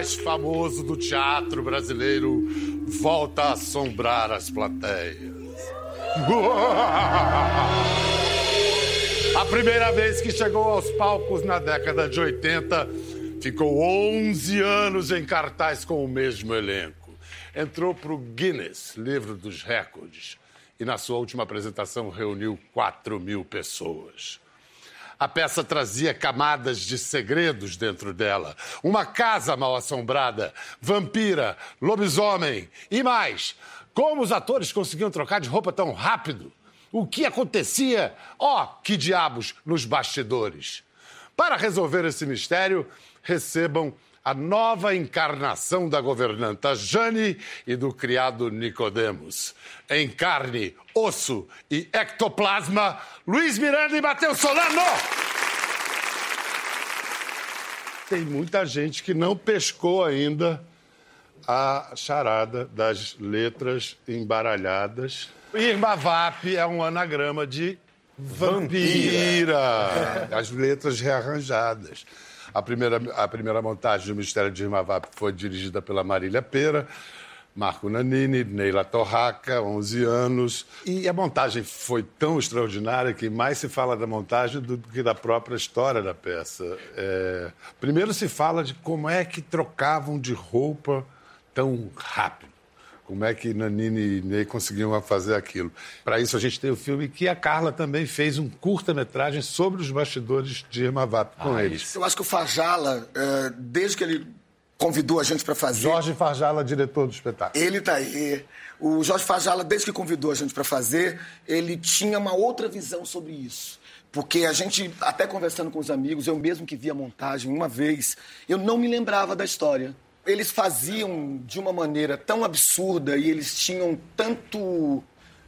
mais famoso do teatro brasileiro volta a assombrar as plateias. A primeira vez que chegou aos palcos na década de 80, ficou 11 anos em cartaz com o mesmo elenco. Entrou para o Guinness, livro dos recordes, e na sua última apresentação reuniu 4 mil pessoas. A peça trazia camadas de segredos dentro dela. Uma casa mal assombrada, vampira, lobisomem e mais. Como os atores conseguiam trocar de roupa tão rápido? O que acontecia? Ó, oh, que diabos nos bastidores! Para resolver esse mistério, recebam a nova encarnação da governanta Jane e do criado Nicodemos. Em carne, osso e ectoplasma, Luiz Miranda e Matheus Solano! Tem muita gente que não pescou ainda a charada das letras embaralhadas. Irma Vap é um anagrama de vampira. vampira. As letras rearranjadas. A primeira, a primeira montagem do Mistério de Irma Vap foi dirigida pela Marília Pera. Marco Nanini, Neila Torraca, 11 anos. E a montagem foi tão extraordinária que mais se fala da montagem do que da própria história da peça. É... Primeiro se fala de como é que trocavam de roupa tão rápido. Como é que Nanini e Ney conseguiam fazer aquilo? Para isso, a gente tem o filme que a Carla também fez um curta-metragem sobre os bastidores de Irma Vap com ah, eles. Eu acho que o Farjala, é, desde que ele convidou a gente para fazer. Jorge Farjala, diretor do espetáculo. Ele está aí. O Jorge Farjala, desde que convidou a gente para fazer, ele tinha uma outra visão sobre isso. Porque a gente, até conversando com os amigos, eu mesmo que vi a montagem uma vez, eu não me lembrava da história eles faziam de uma maneira tão absurda e eles tinham tanto.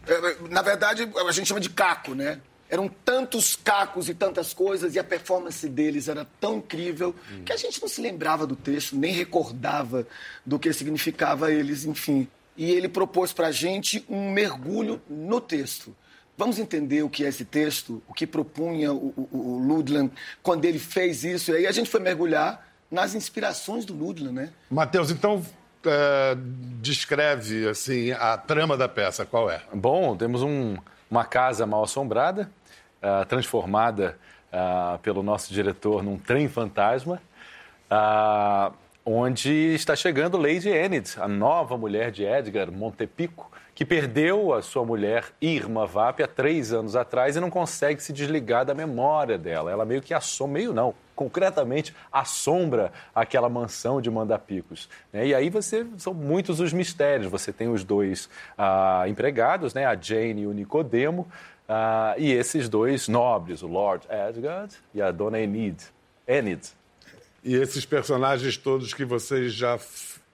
Eh, na verdade, a gente chama de caco, né? Eram tantos cacos e tantas coisas, e a performance deles era tão incrível hum. que a gente não se lembrava do texto, nem recordava do que significava eles, enfim. E ele propôs para a gente um mergulho no texto. Vamos entender o que é esse texto, o que propunha o, o, o Ludland quando ele fez isso. E aí a gente foi mergulhar nas inspirações do Ludlam, né? Matheus, então é, descreve assim a trama da peça, qual é? Bom, temos um, uma casa mal assombrada, uh, transformada uh, pelo nosso diretor num trem fantasma, uh, onde está chegando Lady Enid, a nova mulher de Edgar Montepico, que perdeu a sua mulher Irma Vap há três anos atrás e não consegue se desligar da memória dela. Ela meio que assombra, meio não, concretamente assombra aquela mansão de Mandapicos. Né? E aí você são muitos os mistérios. Você tem os dois ah, empregados, né? a Jane e o Nicodemo, ah, e esses dois nobres, o Lord Edgard e a Dona Enid. Enid. E esses personagens todos que vocês já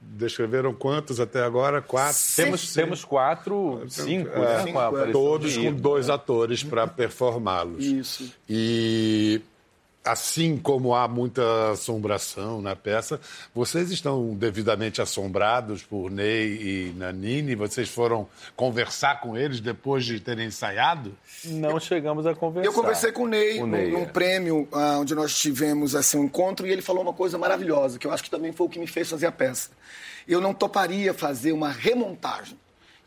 descreveram quantos até agora? Quatro? Temos, temos quatro, cinco, é, cinco é, todos com dois atores para performá-los. Isso. E assim como há muita assombração na peça, vocês estão devidamente assombrados por Ney e Nanini? Vocês foram conversar com eles depois de terem ensaiado? Não chegamos a conversar. Eu conversei com o Ney, o Ney num, é. prêmio uh, onde nós tivemos assim, um encontro e ele falou uma coisa maravilhosa, que eu acho que também foi o que me fez fazer a peça. Eu não toparia fazer uma remontagem.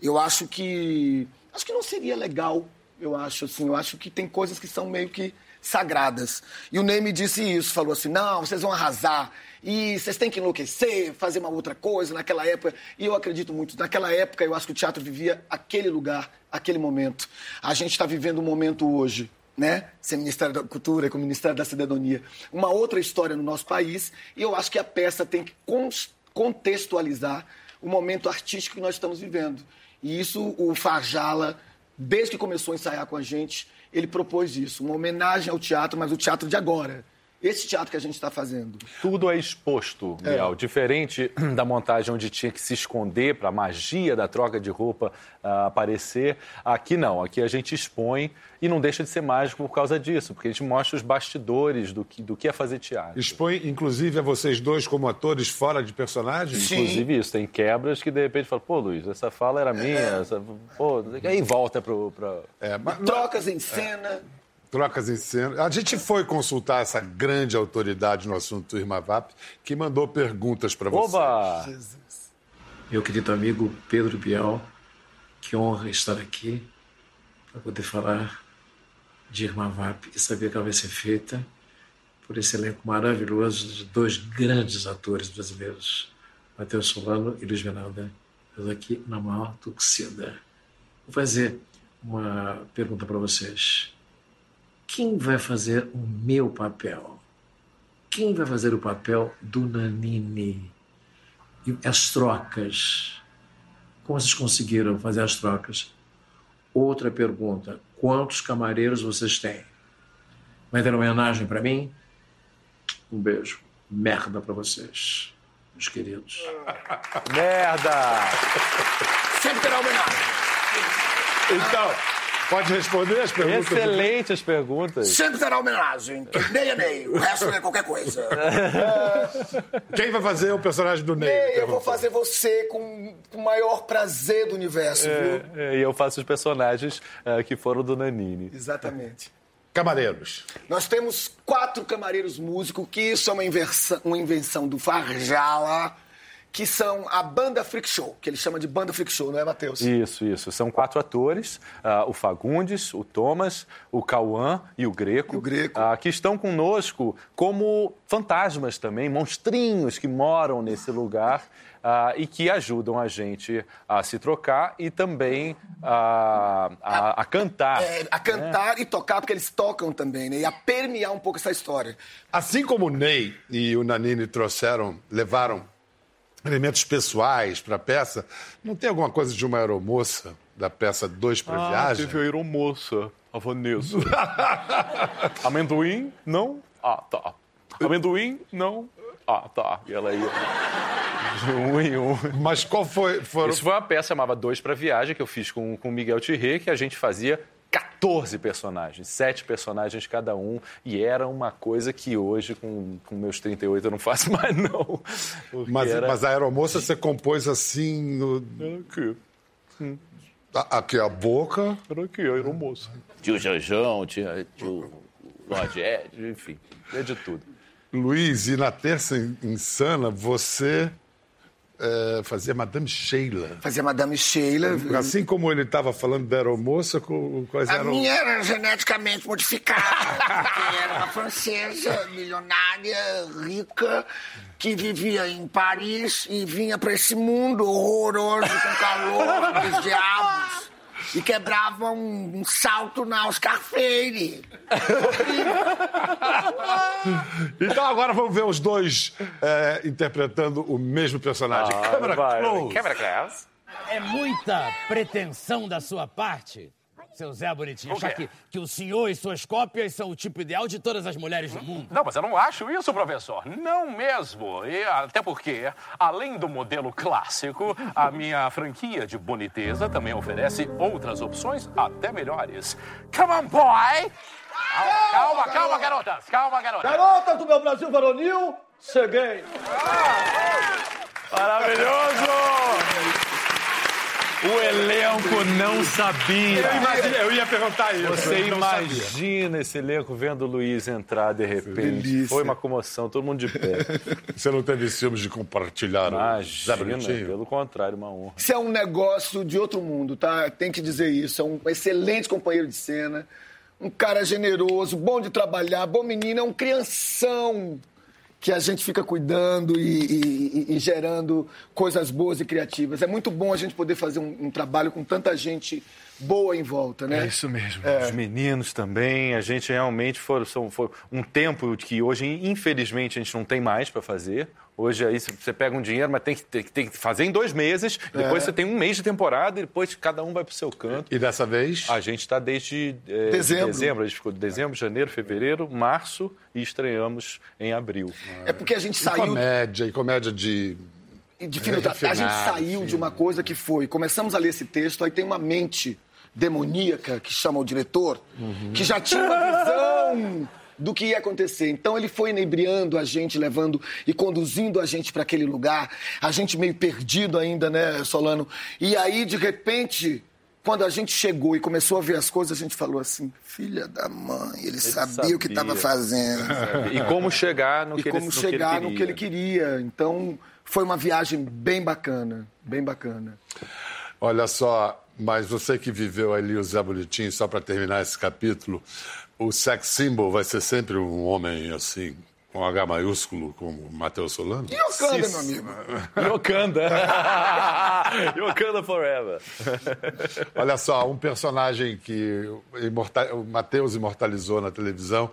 Eu acho que acho que não seria legal. Eu acho assim, eu acho que tem coisas que são meio que sagradas. E o Ney me disse isso, falou assim: não, vocês vão arrasar. E vocês têm que enlouquecer, fazer uma outra coisa naquela época. E eu acredito muito. Naquela época, eu acho que o teatro vivia aquele lugar, aquele momento. A gente está vivendo um momento hoje, né? Sem Ministério da Cultura, com o Ministério da Cidadania. Uma outra história no nosso país. E eu acho que a peça tem que contextualizar o momento artístico que nós estamos vivendo. E isso o Farjala, desde que começou a ensaiar com a gente, ele propôs isso, uma homenagem ao teatro, mas o teatro de agora. Esse teatro que a gente está fazendo. Tudo é exposto, Miel. É. Diferente da montagem onde tinha que se esconder para a magia da troca de roupa uh, aparecer. Aqui não. Aqui a gente expõe e não deixa de ser mágico por causa disso, porque a gente mostra os bastidores do que, do que é fazer teatro. Expõe, inclusive, a vocês dois como atores fora de personagem? Sim. Inclusive isso. Tem quebras que de repente fala, pô, Luiz, essa fala era minha. É. Essa... Pô... Aí volta para. Pra... É, mas... Trocas em cena. Trocas em cena. A gente foi consultar essa grande autoridade no assunto Irma Vap, que mandou perguntas para você. Oba! Jesus. Meu querido amigo Pedro Bial, que honra estar aqui para poder falar de Irma Vap e saber que ela vai ser feita por esse elenco maravilhoso de dois grandes atores brasileiros, Matheus Solano e Luiz Miranda. Eu aqui na maior torcida. Vou fazer uma pergunta para vocês. Quem vai fazer o meu papel? Quem vai fazer o papel do Nanini? E as trocas. Como vocês conseguiram fazer as trocas? Outra pergunta: quantos camareiros vocês têm? Vai ter homenagem para mim? Um beijo. Merda para vocês, meus queridos. Merda! Sempre terá homenagem. Então, pode responder as perguntas? Excelente as perguntas. Sempre terá homenagem. Ney é Ney, o resto é qualquer coisa. Quem vai fazer o personagem do Ney? Ney, eu vou fazer você com o maior prazer do universo, viu? É, e eu faço os personagens ah, que foram do Nanini. Exatamente. Camareiros. Nós temos quatro camareiros músicos, que isso é uma, inversão, uma invenção do Farjala, que são a banda Freak Show, que ele chama de banda Freak Show, não é, Matheus? Isso, isso. São quatro atores: ah, o Fagundes, o Thomas, o Cauã e o Greco. E o Greco. ah, que estão conosco como fantasmas também, monstrinhos que moram nesse lugar. ah, e que ajudam a gente a se trocar e também a, a, a cantar. É, a cantar e tocar, porque eles tocam também, né? E a permear um pouco essa história. Assim como o Ney e o Nanini trouxeram, levaram elementos pessoais para a peça, não tem alguma coisa de uma aeromoça da peça Dois para Viagem? a aeromoça, a Vanessa. Amendoim? Não? Ah, tá. Amendoim? Não? Ah, tá. E ela ia de um em um. Mas qual foi? Foram... Isso foi uma peça chamava Dois para Viagem, que eu fiz com o Miguel Thierry, que a gente fazia 14 personagens, sete personagens cada um, e era uma coisa que hoje, com, com meus 38, eu não faço mais, não. Mas, era... mas a aeromoça você compôs assim no. Era aqui, a- Aqui a boca. era aqui, a aeromoça. Tinha o Janjão, tinha, tinha o Loged, enfim, é de tudo. Luiz, e na terça insana você eh, fazia Madame Sheila. Fazia Madame Sheila. Assim como ele estava falando da aeromoça, quais A eram. minha era geneticamente modificada. era uma francesa milionária, rica, que vivia em Paris e vinha para esse mundo horroroso, com calor dos diabos. E quebrava um, um salto na Oscar Freire. Então agora vamos ver os dois eh, interpretando o mesmo personagem. Ah, Câmera close. Câmera close. É muita pretensão da sua parte, seu Zé Bonitinho, achar que, que o senhor e suas cópias são o tipo ideal de todas as mulheres do mundo. Não, mas eu não acho isso, professor. Não mesmo. E até porque, além do modelo clássico, a minha franquia de boniteza também oferece outras opções até melhores. Come on, boy! Calma, calma, calma, garotas. Calma, garotas. Garotas do meu Brasil varonil, cheguei. Maravilhoso! O elenco não sabia. Eu, imagine- eu ia perguntar isso. Você imagina esse elenco vendo o Luiz entrar de repente. Delícia. Foi uma comoção, todo mundo de pé. Você não teve ciúmes de compartilhar o Zé Imagina, pelo contrário, uma honra. Isso é um negócio de outro mundo, tá? Tem que dizer isso. É um excelente companheiro de cena, um cara generoso, bom de trabalhar, bom menino, é um crianção que a gente fica cuidando e, e- e- gerando coisas boas e criativas. É muito bom a gente poder fazer um, um trabalho com tanta gente boa em volta, né? É isso mesmo. Os meninos também, a gente realmente foi, foi um tempo que hoje, infelizmente, a gente não tem mais para fazer. Hoje aí você pega um dinheiro, mas tem que, tem, que- tem que fazer em dois meses, depois você tem um mês de temporada e depois cada um vai para o seu canto. E dessa vez? A gente está desde é, Dezembro. dezembro. A gente ficou de dezembro, janeiro, fevereiro, março e estreamos em abril. É porque a gente E saiu comédia, e comédia de. de fino A gente saiu de uma coisa que foi. Começamos a ler esse texto, aí tem uma mente demoníaca que chama o diretor, que já tinha uma visão do que ia acontecer. Então ele foi inebriando a gente, levando e conduzindo a gente para aquele lugar, a gente meio perdido ainda, né, Solano? E aí, de repente, quando a gente chegou e começou a ver as coisas, a gente falou assim: filha da mãe, ele, ele sabia, sabia, o que estava fazendo. E como chegar no e que como ele, chegar no que, no que ele queria. Então, foi uma viagem bem bacana, bem bacana. Olha só, mas você que viveu ali o Zé Bonitinho, só para terminar esse capítulo, o sex symbol vai ser sempre um homem assim, com H maiúsculo, como Matheus Solano? Yokanda, meu amigo. Yokanda. Yokanda forever. Olha só, um personagem que o Matheus imortalizou na televisão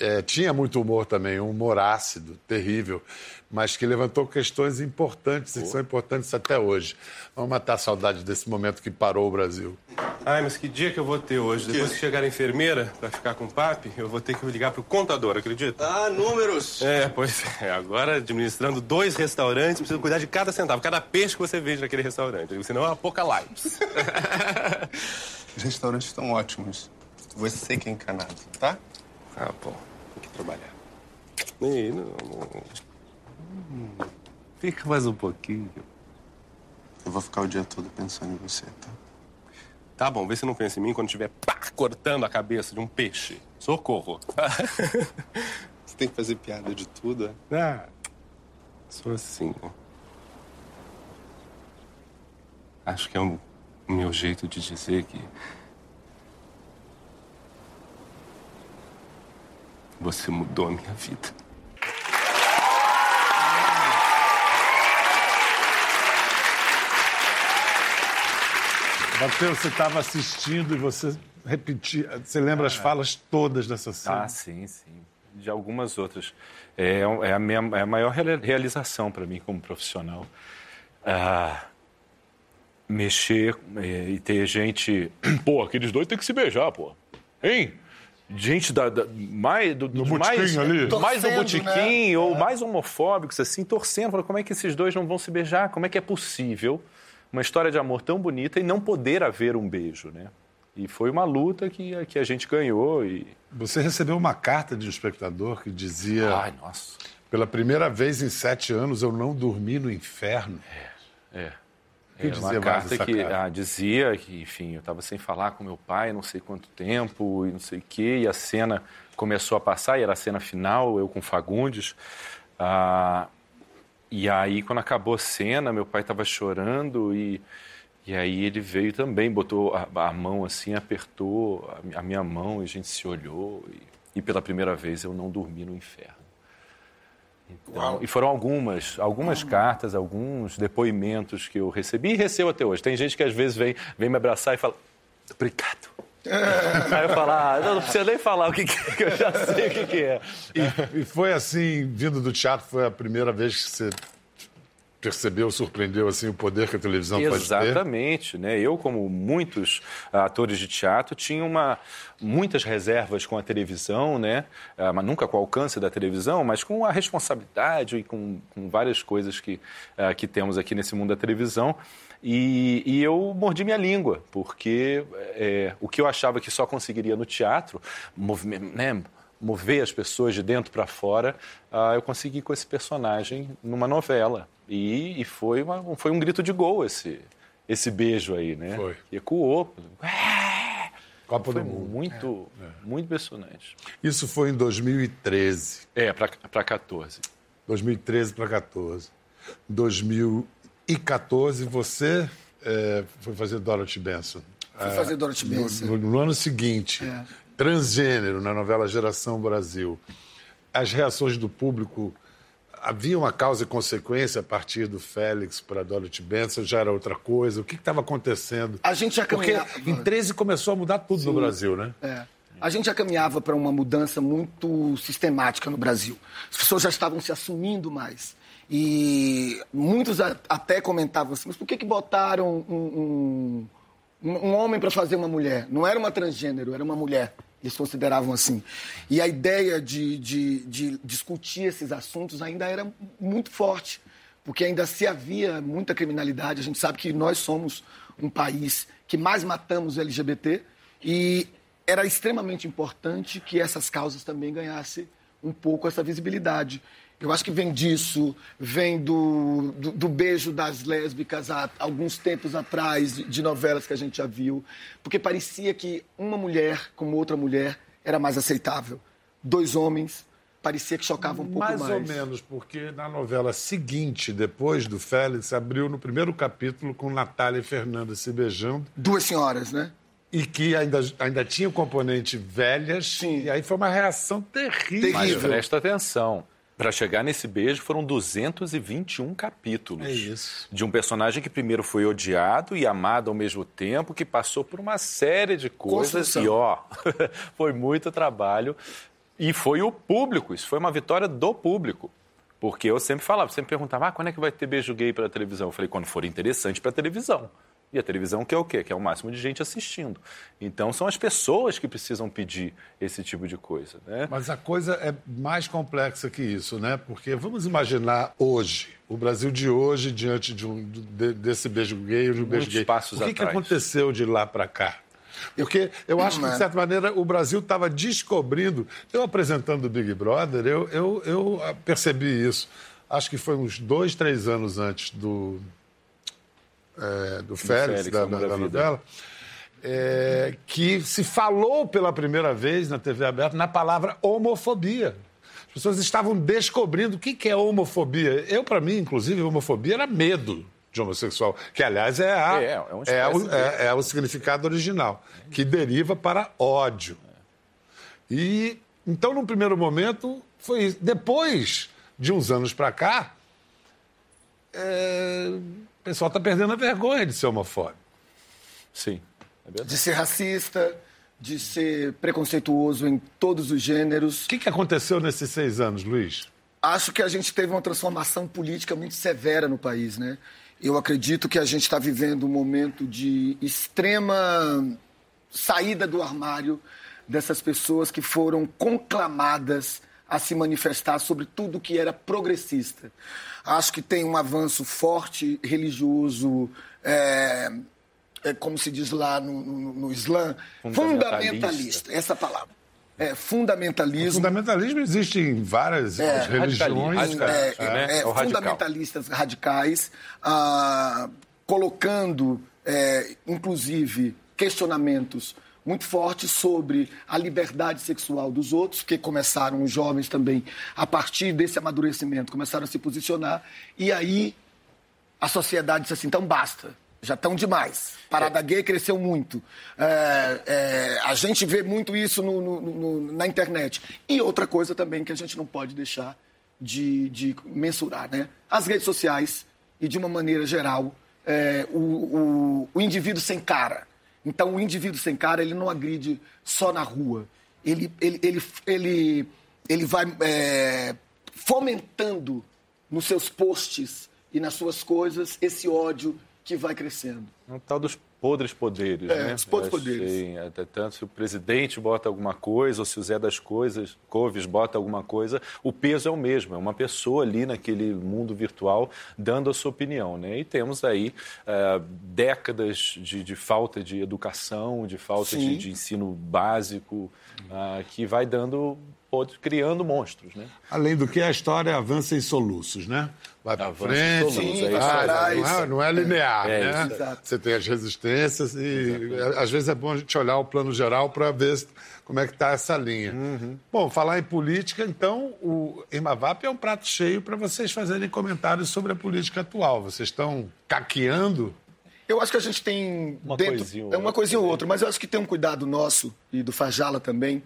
é, tinha muito humor também, um humor ácido, terrível, mas que levantou questões importantes, e são importantes até hoje. Vamos matar a saudade desse momento que parou o Brasil. Ai, mas que dia que eu vou ter hoje? Depois que chegar a enfermeira para ficar com o papi, eu vou ter que ligar pro contador, acredita? Ah, números! É, pois é. Agora, administrando dois restaurantes, preciso cuidar de cada centavo, cada peixe que você vende naquele restaurante. Senão é uma apocalipse. Os restaurantes estão ótimos. Você que é encanado, tá? Ah, bom. Tem que trabalhar. Ei, não, não. Fica mais um pouquinho. Eu vou ficar o dia todo pensando em você, tá? Tá bom, vê se não pensa em mim quando estiver cortando a cabeça de um peixe. Socorro. você tem que fazer piada de tudo, é? Ah, sou assim. Acho que é o meu jeito de dizer que Você mudou a minha vida. Matheus, você estava assistindo e você repetia. Você lembra as falas todas dessa cena? Ah, sim, sim. De algumas outras. É, é, a, minha, é a maior realização para mim como profissional. Ah, mexer é, e ter gente. Pô, aqueles dois tem que se beijar, pô. Hein? gente da, da mais do, do mais ali. mais do botiquim né? ou é. mais homofóbicos assim torcendo falando como é que esses dois não vão se beijar como é que é possível uma história de amor tão bonita e não poder haver um beijo né e foi uma luta que, que a gente ganhou e você recebeu uma carta de um espectador que dizia ai nossa pela primeira vez em sete anos eu não dormi no inferno é, é. Que é uma carta que ah, dizia que, enfim, eu estava sem falar com meu pai não sei quanto tempo e não sei o quê, e a cena começou a passar, e era a cena final, eu com Fagundes. Ah, e aí, quando acabou a cena, meu pai estava chorando e, e aí ele veio também, botou a, a mão assim, apertou a, a, minha mão e a gente se olhou. E, e pela primeira vez eu não dormi no inferno. Então, e foram algumas, algumas cartas, alguns depoimentos que eu recebi e recebo até hoje. Tem gente que às vezes vem, vem me abraçar e fala, obrigado. Aí eu falo, ah, não, não precisa nem falar o que, que, é, que eu já sei o que, que é. E, e, foi assim, vindo do teatro, foi a primeira vez que você percebeu, surpreendeu assim o poder que a televisão Exatamente, pode ter? Exatamente, né? Eu, como muitos atores de teatro, tinha uma, muitas reservas com a televisão, né? Ah, mas nunca com o alcance da televisão, mas com a responsabilidade e com, com várias coisas que, uh, que temos aqui nesse mundo da televisão. E, e, eu mordi minha língua, porque é, o que eu achava que só conseguiria no teatro, né, mover as pessoas de dentro para fora, uh, eu consegui com esse personagem numa novela. E, e foi, uma, foi um grito de gol esse, esse beijo aí, né? Foi. E ecoou. Copa foi do Mundo. Muito, é. muito impressionante. Isso foi em 2013. É, para 14. 2013 para 14. 2014 você é, foi fazer Dorothy Benson. Fui fazer Dorothy Benson. No, no, ano seguinte, é. transgênero, na novela Geração Brasil. As reações do público havia uma causa e consequência a partir do Félix para Dorothy Benson, já era outra coisa? O que estava acontecendo? A gente já caminhava... Porque em 13 começou a mudar tudo Sim. no Brasil, né? É. A gente já caminhava para uma mudança muito sistemática no Brasil. As pessoas já estavam se assumindo mais. E muitos até comentavam assim, mas por que, que botaram um, um, um homem para fazer uma mulher? Não era uma transgênero, era uma mulher. Eles consideravam assim. E a ideia de, de, de discutir esses assuntos ainda era muito forte, porque ainda se havia muita criminalidade. A gente sabe que nós somos um país que mais matamos LGBT e era extremamente importante que essas causas também ganhassem um pouco essa visibilidade. Eu acho que vem disso, vem do, do, do, beijo das lésbicas há alguns tempos atrás, de, novelas que a gente já viu, porque parecia que uma mulher como outra mulher era mais aceitável. Dois homens parecia que chocavam um pouco mais. Mais ou menos, porque na novela seguinte, depois do Félix, abriu no primeiro capítulo com Natália e Fernanda se beijando. Duas senhoras, né? E que ainda, ainda tinha o componente velhas. Sim. E aí foi uma reação terrível. Mas presta atenção. Para chegar nesse beijo foram 221 capítulos. É isso. De um personagem que primeiro foi odiado e amado ao mesmo tempo, que passou por uma série de coisas. Construção. E ó, foi muito trabalho. E foi o público, isso foi uma vitória do público. Porque eu sempre falava, sempre perguntava, ah, quando é que vai ter beijo gay para televisão? Eu falei, quando for interessante para televisão. E a televisão quer o quê? Quer o máximo de gente assistindo. Então são as pessoas que precisam pedir esse tipo de coisa. Né? Mas a coisa é mais complexa que isso, né? Porque vamos imaginar hoje, o Brasil de hoje, diante de um, de, desse beijo gay, de um beijo gay. Passos o que, que aconteceu de lá para cá? Porque eu acho que, de certa maneira, o Brasil estava descobrindo. Eu apresentando o Big Brother, eu, eu, eu percebi isso. Acho que foi uns dois, três anos antes do, é, do Félix, Félix da, da, da novela, é, que se falou pela primeira vez na TV aberta na palavra homofobia. As pessoas estavam descobrindo o que, que é homofobia. Eu, para mim, inclusive, homofobia era medo de homossexual, que aliás é, a, é, é, é, o, é, é o significado original, que deriva para ódio. E então, num primeiro momento, foi isso. Depois de uns anos para cá, é, o pessoal está perdendo a vergonha de ser homofóbico. Sim. É de ser racista, de ser preconceituoso em todos os gêneros. O que, que aconteceu nesses seis anos, Luiz? Acho que a gente teve uma transformação política muito severa no país, né? Eu acredito que a gente está vivendo um momento de extrema saída do armário dessas pessoas que foram conclamadas a se manifestar sobre tudo que era progressista. Acho que tem um avanço forte religioso, é, é como se diz lá no, no, no Islã, fundamentalista. fundamentalista, essa palavra. É, fundamentalismo. O fundamentalismo existe em várias é, religiões. Radicais, é, né? é, é fundamentalistas radicais, ah, colocando, é, inclusive, questionamentos muito forte sobre a liberdade sexual dos outros, que começaram os jovens também, a partir desse amadurecimento, começaram a se posicionar, e aí a sociedade disse assim: então basta, já estão demais. Parada gay cresceu muito. É, é, a gente vê muito isso no, no, no, na internet. E outra coisa também que a gente não pode deixar de, de mensurar, né? As redes sociais e, de uma maneira geral, é, o, o, o indivíduo sem cara então, o indivíduo sem cara, ele não agride só na rua. Ele, ele, ele, ele, ele vai é, fomentando nos seus posts e nas suas coisas esse ódio que vai crescendo. É um tal dos podres poderes, é, né? Os podres poderes. Sim, até tanto se o presidente bota alguma coisa, ou se o Zé das Coisas, Coves bota alguma coisa, o peso é o mesmo, é uma pessoa ali naquele mundo virtual dando a sua opinião, né? E temos aí uh, décadas de, de, falta de educação, de falta de, de, ensino básico, uh, que vai dando criando monstros, né? Além do que a história avança em soluços, né? Vai para frente, sim, vai, não, é, não é linear, é, né? É, Você tem as resistências e Exatamente. às vezes é bom a gente olhar o plano geral para ver como é que está essa linha. Uhum. Bom, falar em política, então o Irmavap é um prato cheio para vocês fazerem comentários sobre a política atual. Vocês estão caqueando eu acho que a gente tem uma dentro, coisinha, é uma coisinha ou outra, mas eu acho que tem um cuidado nosso e do Fajala também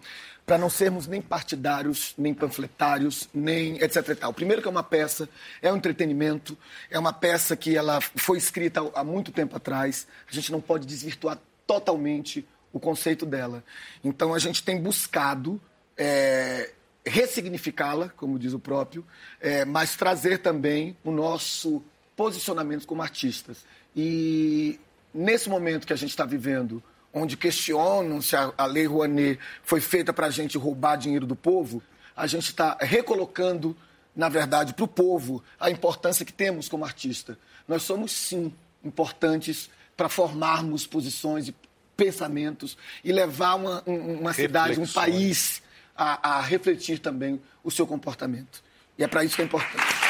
para não sermos nem partidários, nem panfletários, nem etc. E tal. Primeiro que é uma peça, é um entretenimento, é uma peça que ela foi escrita há muito tempo atrás. A gente não pode desvirtuar totalmente o conceito dela. Então a gente tem buscado é, ressignificá-la, como diz o próprio, é, mas trazer também o nosso posicionamento como artistas. E nesse momento que a gente está vivendo, onde questionam se a, a Lei Rouanet foi feita para a gente roubar dinheiro do povo, a gente está recolocando, na verdade, para o povo a importância que temos como artista. Nós somos, sim, importantes para formarmos posições e pensamentos e levar uma, uma cidade, um país a, a refletir também o seu comportamento. E é para isso que é importante.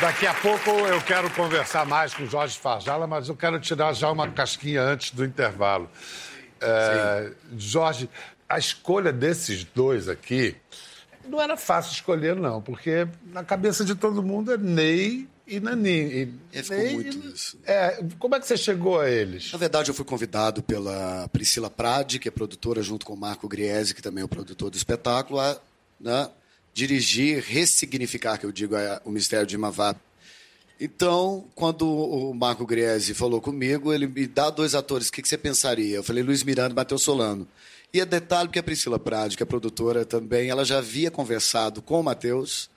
Daqui a pouco eu quero conversar mais com o Jorge Farjala, mas eu quero tirar já uma casquinha antes do intervalo. É, Jorge, a escolha desses dois aqui não era fácil escolher, não, porque na cabeça de todo mundo é Ney e Nani. E é, ficou Ney, muito isso. É, como é que você chegou a eles? Na verdade, eu fui convidado pela Priscila Prade, que é produtora, junto com o Marco Griese, que também é o produtor do espetáculo, a né, dirigir, ressignificar, que eu digo, o mistério de Mavap. Então, quando o Marco Griese falou comigo, ele me dá dois atores, o que, que você pensaria? Eu falei Luiz Miranda e Matheus Solano. E é detalhe que a Priscila Prade, que é produtora também, ela já havia conversado com o Matheus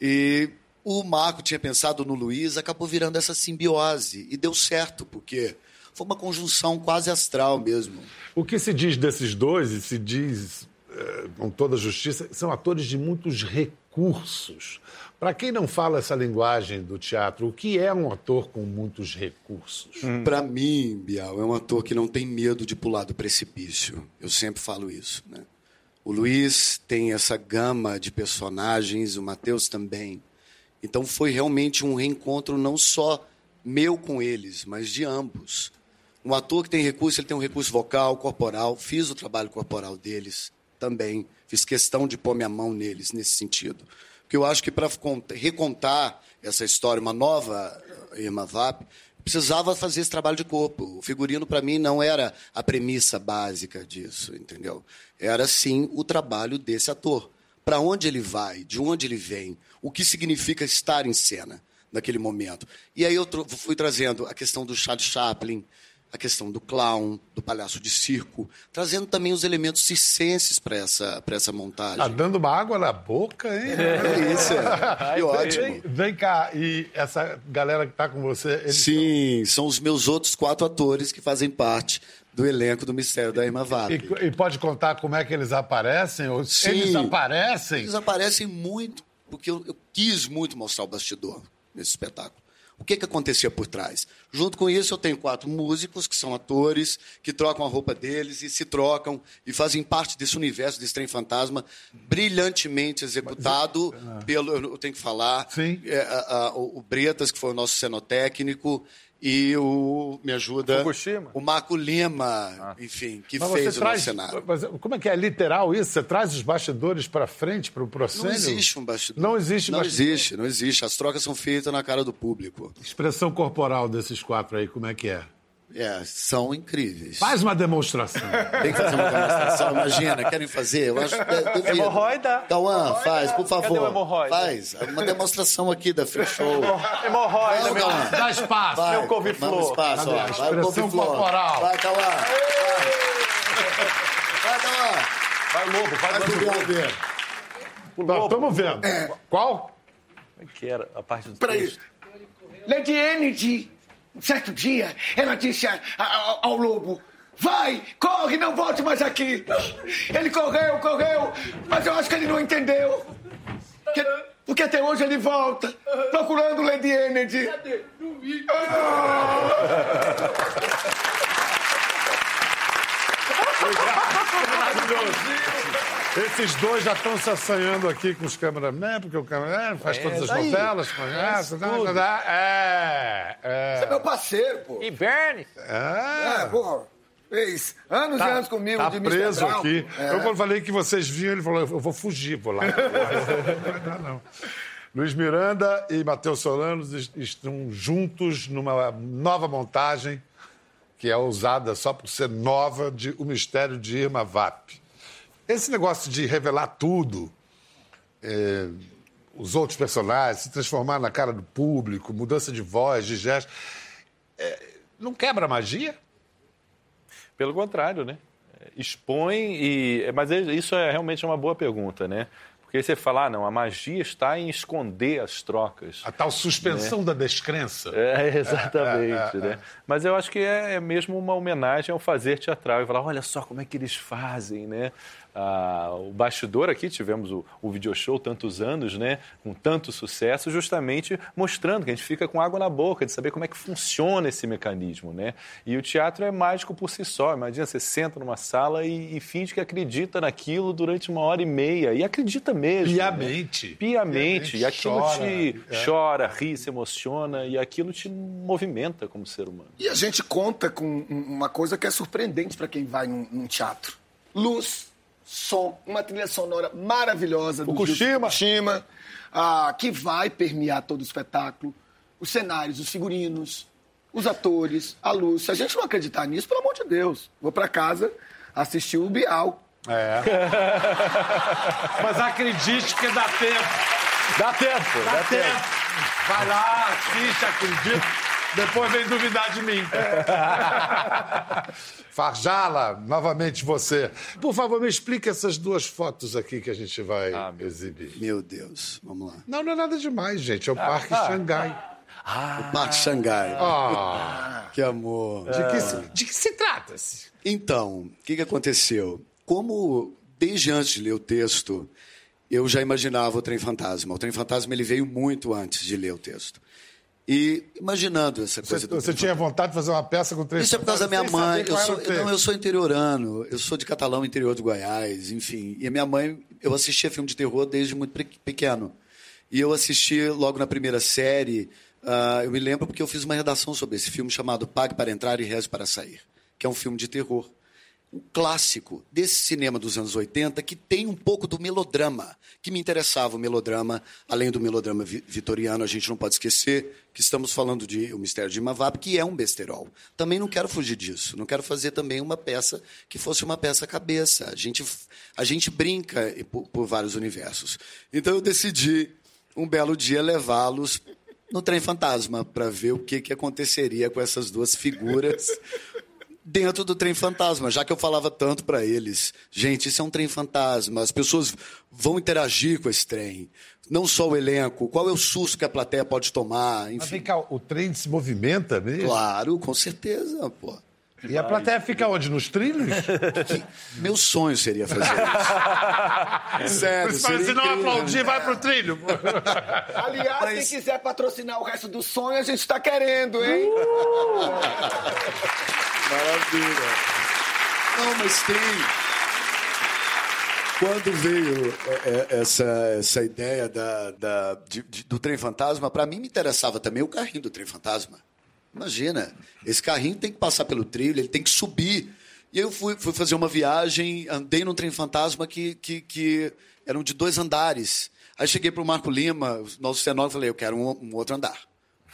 e o Marco tinha pensado no Luiz, acabou virando essa simbiose e deu certo, porque foi uma conjunção quase astral mesmo. O que se diz desses dois, e se diz é, com toda a justiça, são atores de muitos recursos. Para quem não fala essa linguagem do teatro, o que é um ator com muitos recursos? Hum. Para mim, Bial, é um ator que não tem medo de pular do precipício. Eu sempre falo isso. Né? O Luiz tem essa gama de personagens, o Matheus também. Então foi realmente um reencontro não só meu com eles, mas de ambos. Um ator que tem recurso, ele tem um recurso vocal, corporal. Fiz o trabalho corporal deles também. Fiz questão de pôr minha mão neles nesse sentido. Porque eu acho que para recontar essa história, uma nova eh, Irma Vap, precisava fazer esse trabalho de corpo. O figurino, para mim, não era a premissa básica disso, entendeu? Era, sim, o trabalho desse ator. Para onde ele vai, de onde ele vem, o que significa estar em cena naquele momento. E aí eu fui trazendo a questão do Charles Chaplin, a questão do clown, do palhaço de circo, trazendo também os elementos circenses para essa, essa montagem. Tá dando uma água na boca, hein? É isso, é. Que ótimo. Vem, vem, cá, e essa galera que está com você... Sim, são... são... os meus outros quatro atores que fazem parte do elenco do Mistério da Irma Vap. E, e, pode contar como é que eles aparecem? Ou Sim, eles aparecem? Eles aparecem muito, porque eu, eu quis muito mostrar o bastidor nesse espetáculo. O que, que acontecia por trás? Junto com isso, eu tenho quatro músicos, que são atores, que trocam a roupa deles e se trocam e fazem parte desse universo desse trem fantasma brilhantemente executado Mas, pelo. Eu tenho que falar. Sim. É, a, a, o Bretas, que foi o nosso cenotécnico, e o me ajuda Fukushima. o Marco Lima, ah. enfim, que mas fez o traz, cenário. Mas como é que é literal isso? Você traz os bastidores para frente para o processo? Não existe um bastidor. Não existe. Não bastidor. existe, não existe. As trocas são feitas na cara do público. Expressão corporal desses quatro aí, como é que é? É, são incríveis. Faz uma demonstração. Tem que fazer uma demonstração, imagina, querem fazer? Eu acho que Hemorroida? Cauã, faz, por favor. Cadê o hemorroida? Faz, uma demonstração aqui da Free Show. Hemorroida, meu. Dá espaço. Vai, meu couve-flor. Dá espaço, ó. Vai, o couve-flor. corporal. Vai, Cauã. Vai, Cauã. Vai, Lobo, vai, Lobo. Lobo. Estamos vendo. É. Qual? Como é que era a parte do Peraí. Lady Energy um certo dia, ela disse a, a, ao lobo: Vai, corre, não volte mais aqui. Ele correu, correu, mas eu acho que ele não entendeu. Que, porque até hoje ele volta, procurando Lady Energy. Cadê? Não vi. Esses dois já estão se assanhando aqui com os cameramen, porque o cameraman faz é, todas as daí. novelas, conhece, tá, é, é. É meu parceiro, pô. E Bernie. É, é pô. Fez anos tá, e anos comigo tá de preso aqui. É. Eu quando falei que vocês vinham, ele falou, eu vou fugir, vou lá. não, não. Luiz Miranda e Matheus Solano estão juntos numa nova montagem que é usada só por ser nova de O Mistério de Irma Vap. Esse negócio de revelar tudo, é, os outros personagens, se transformar na cara do público, mudança de voz, de gesto, é, não quebra a magia? Pelo contrário, né? Expõe e. Mas isso é realmente uma boa pergunta, né? Porque você fala, ah, não, a magia está em esconder as trocas. A tal suspensão né? da descrença. É, exatamente. É, é, né? Mas eu acho que é, é, mesmo uma homenagem ao fazer teatral e falar, olha só como é que eles fazem, né? Ah, o bastidor aqui, tivemos o, o video show tantos anos, né, com tanto sucesso, justamente mostrando que a gente fica com água na boca de saber como é que funciona esse mecanismo, né? E o teatro é mágico por si só. Imagina, você senta numa sala e, e finge que acredita naquilo durante uma hora e meia. E acredita mesmo. Piamente. Né? Piamente. E aquilo Chora, te é. chora, ri, se emociona e aquilo te movimenta como ser humano. E a gente conta com um- uma coisa que é surpreendente para quem vai num, num teatro: luz, som, uma trilha sonora maravilhosa do Fukushima. Ah, que vai permear todo o espetáculo, os cenários, os figurinos, os atores, a luz. Se a gente não acreditar nisso, pelo amor de Deus, vou para casa assistir o Bial. É. Mas acredite que dá tempo. Dá tempo, Dá, tempo. Vai lá, assiste, acredita. Depois vem duvidar de mim. Farjala, novamente você. Por favor, me explique essas duas fotos aqui que a gente vai exibir. Meu Deus, vamos lá. Não, não é nada demais, gente. É o Parque ah. Xangai. O Parque Xangai. Ah. Que amor. De que, se, de que se trata-se? Então, o que, que aconteceu? Como desde antes de ler o texto, eu já imaginava o Trem Fantasma. O Trem Fantasma ele veio muito antes de ler o texto. E imaginando essa coisa Você, do você tinha vontade de fazer uma peça com três Isso é por causa da minha mãe. Eu sou, texto. não, eu sou interiorano. Eu sou de Catalão, interior do Goiás, enfim. E a minha mãe, eu assistia filme de terror desde muito pe- pequeno. E eu assisti logo na primeira série. ah, eu me lembro porque eu fiz uma redação sobre esse filme chamado Pague para Entrar e Reze para Sair, que é um filme de terror. Um clássico desse cinema dos anos 80 que tem um pouco do melodrama, que me interessava o melodrama, além do melodrama vi- vitoriano, a gente não pode esquecer que estamos falando de O Mistério de Imavap, que é um besterol. Também não quero fugir disso, não quero fazer também uma peça que fosse uma peça cabeça. A gente, a gente brinca por, por vários universos. Então eu decidi, um belo dia, levá-los no trem fantasma para ver o que, que aconteceria com essas duas figuras dentro do trem fantasma, já que eu falava tanto para eles, gente, isso é um trem fantasma, as pessoas vão interagir com esse trem, não só o elenco, qual é o susto que a plateia pode tomar, Mas enfim. vem cá, o trem se movimenta mesmo? Claro, com certeza, pô. E a plateia fica onde? Nos trilhos? Meu sonho seria fazer isso. Sério, seria se não incrível. aplaudir, vai pro trilho. Aliás, Mas- quem quiser patrocinar o resto do sonho, a gente está querendo, hein? Maravilha. Não, mas tem. Quando veio é, é, essa, essa ideia da, da- de- de- do trem fantasma, para mim me interessava também o carrinho do trem fantasma. Imagina, esse carrinho tem que passar pelo trilho, ele tem que subir. E aí eu fui, fui fazer uma viagem, andei num trem fantasma que, que, que eram de dois andares. Aí cheguei para o Marco Lima, o nosso cenógrafo, e falei: eu quero um, um outro andar.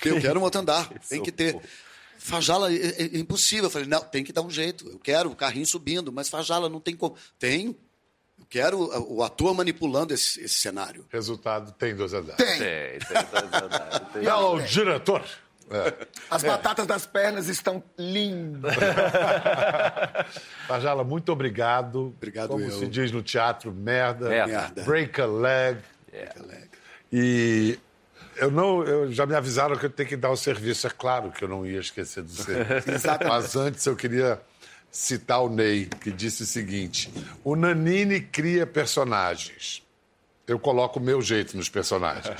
Eu quero um outro andar, tem que ter. Fajala, é, é- é impossível. Eu falei, não, tem que dar um jeito. Eu quero o carrinho subindo, mas Fajala não tem como. Tem. Eu quero o, ator manipulando esse, esse cenário. Resultado, tem dois andares. Tem. Tem, tem, tem, tem. E o diretor? É. As batatas das pernas estão lindas. Pajala, muito obrigado. Obrigado, Como eu. se diz no teatro, merda. Merda. Merda. Break a leg. E eu não, eu, já me avisaram que eu tenho que dar o serviço. É claro que eu não ia esquecer do serviço. Exatamente. Mas antes eu queria citar o Ney, que disse o seguinte: o Nanini cria personagens. Eu coloco o meu jeito nos personagens.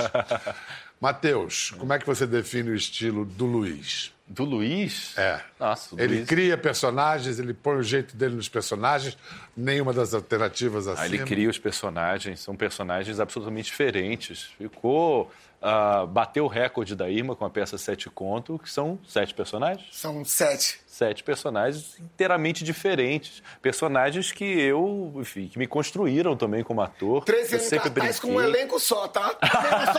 Matheus, como é que você define o estilo do Luiz? Do Luiz? É. Nossa, Ele Luiz... cria personagens, ele põe o jeito dele nos personagens, nenhuma das alternativas assim. Ah, ele cria os personagens, são personagens absolutamente diferentes. Ficou. Ah, bateu o recorde da Irma com a peça Sete Conto, que são sete personagens. São sete. Sete personagens inteiramente diferentes. Personagens que eu, enfim, que me construíram também como ator. Treze anos sempre cartaz com um elenco só, tá? Só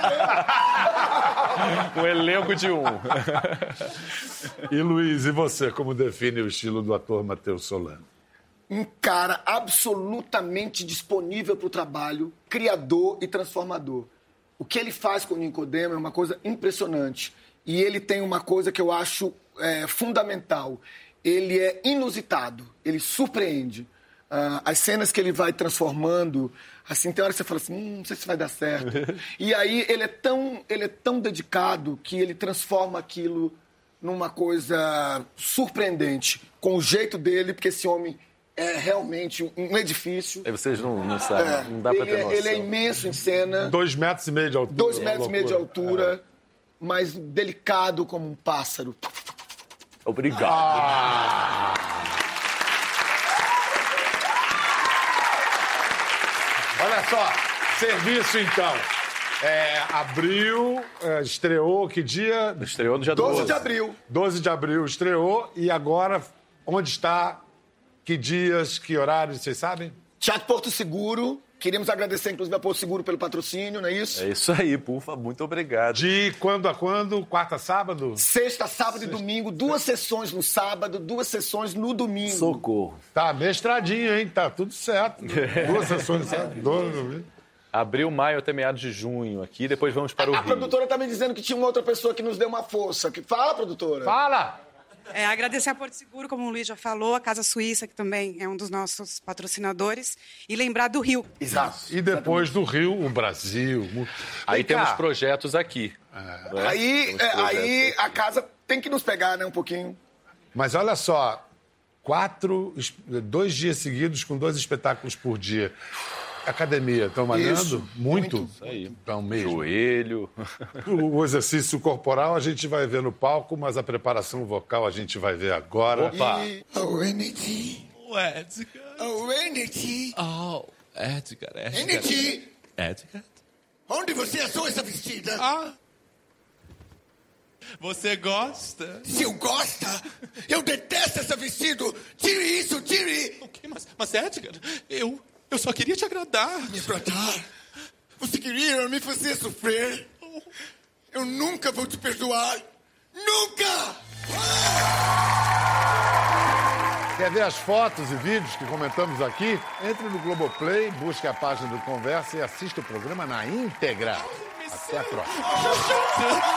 eu. Um elenco de um. E Luiz, e você, como define o estilo do ator Matheus Solano? um cara absolutamente disponível para o trabalho, criador e transformador. O que ele faz com o Nicodemo é uma coisa impressionante. E ele tem uma coisa que eu acho é, fundamental. Ele é inusitado, ele surpreende. Ah, as cenas que ele vai transformando, assim, tem hora que você fala assim, hum, não sei se vai dar certo. e aí ele é tão, ele é tão dedicado que ele transforma aquilo numa coisa surpreendente, com o jeito dele, porque esse homem é realmente um edifício. Aí vocês não, não sabem, é, não dá pra ter é, noção. Ele é imenso em cena. Dois metros e meio de altura. Dois metros e meio de altura, é. mas delicado como um pássaro. Obrigado. Ah. Olha só, serviço então. É, abril, é, estreou que dia? Estreou no dia 12. 12 de abril. 12 de abril estreou e agora onde está? Que dias, que horários, vocês sabem? Teatro Porto Seguro. Queríamos agradecer, inclusive, a Porto Seguro pelo patrocínio, não é isso? É isso aí, Pufa. Muito obrigado. De quando a quando? Quarta, sábado? Sexta, sábado Sexta. e domingo. Duas sessões no sábado, duas sessões no domingo. Socorro. Tá mestradinho, hein? Tá tudo certo. duas sessões no sábado, duas no domingo. Abril, maio até meados de junho aqui, depois vamos para o a, Rio. A produtora tá me dizendo que tinha uma outra pessoa que nos deu uma força. Que... Fala, produtora. Fala! É, agradecer a Porto Seguro, como o Luiz já falou, a Casa Suíça, que também é um dos nossos patrocinadores, e lembrar do Rio. Exato. E depois do Rio, o Brasil. Aí temos projetos aqui. É. Aí, é, aí a casa tem que nos pegar, né, um pouquinho. Mas olha só, quatro, dois dias seguidos com dois espetáculos por dia. Academia, estão malhando? Isso, muito? muito. Isso aí. Então, mesmo. Joelho. O exercício corporal a gente vai ver no palco, mas a preparação vocal a gente vai ver agora. Opa! E... Oh, Energy. Oh, Edgar. Oh, Energy. Oh, Edgar, Edgar. Energy. Edgar? Onde você achou essa vestida? Ah... Você gosta? Se eu gosta? Eu detesto esse vestido! Tire isso, tire! O quê? Mas, mas Edgar, eu, eu só queria te agradar. Me agradar? Você queria me fazer sofrer? Eu nunca vou te perdoar. Nunca! Quer ver as fotos e vídeos que comentamos aqui? Entre no Globoplay, busque a página do Conversa e assista o programa na íntegra. Até a próxima.